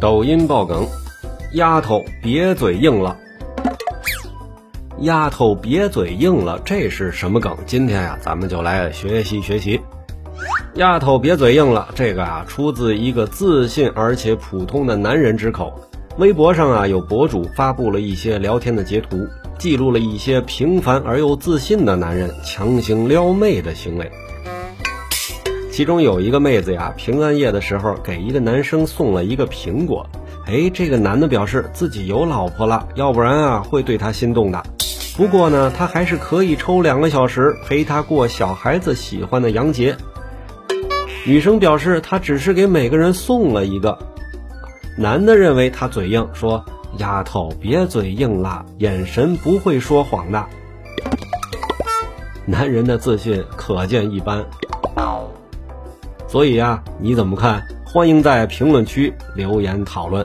抖音爆梗，丫头别嘴硬了。丫头别嘴硬了，这是什么梗？今天呀，咱们就来学习学习。丫头别嘴硬了，这个啊，出自一个自信而且普通的男人之口。微博上啊，有博主发布了一些聊天的截图，记录了一些平凡而又自信的男人强行撩妹的行为。其中有一个妹子呀，平安夜的时候给一个男生送了一个苹果。哎，这个男的表示自己有老婆了，要不然啊会对他心动的。不过呢，他还是可以抽两个小时陪他过小孩子喜欢的洋节。女生表示他只是给每个人送了一个。男的认为他嘴硬，说：“丫头别嘴硬了，眼神不会说谎的。”男人的自信可见一斑。所以呀，你怎么看？欢迎在评论区留言讨论。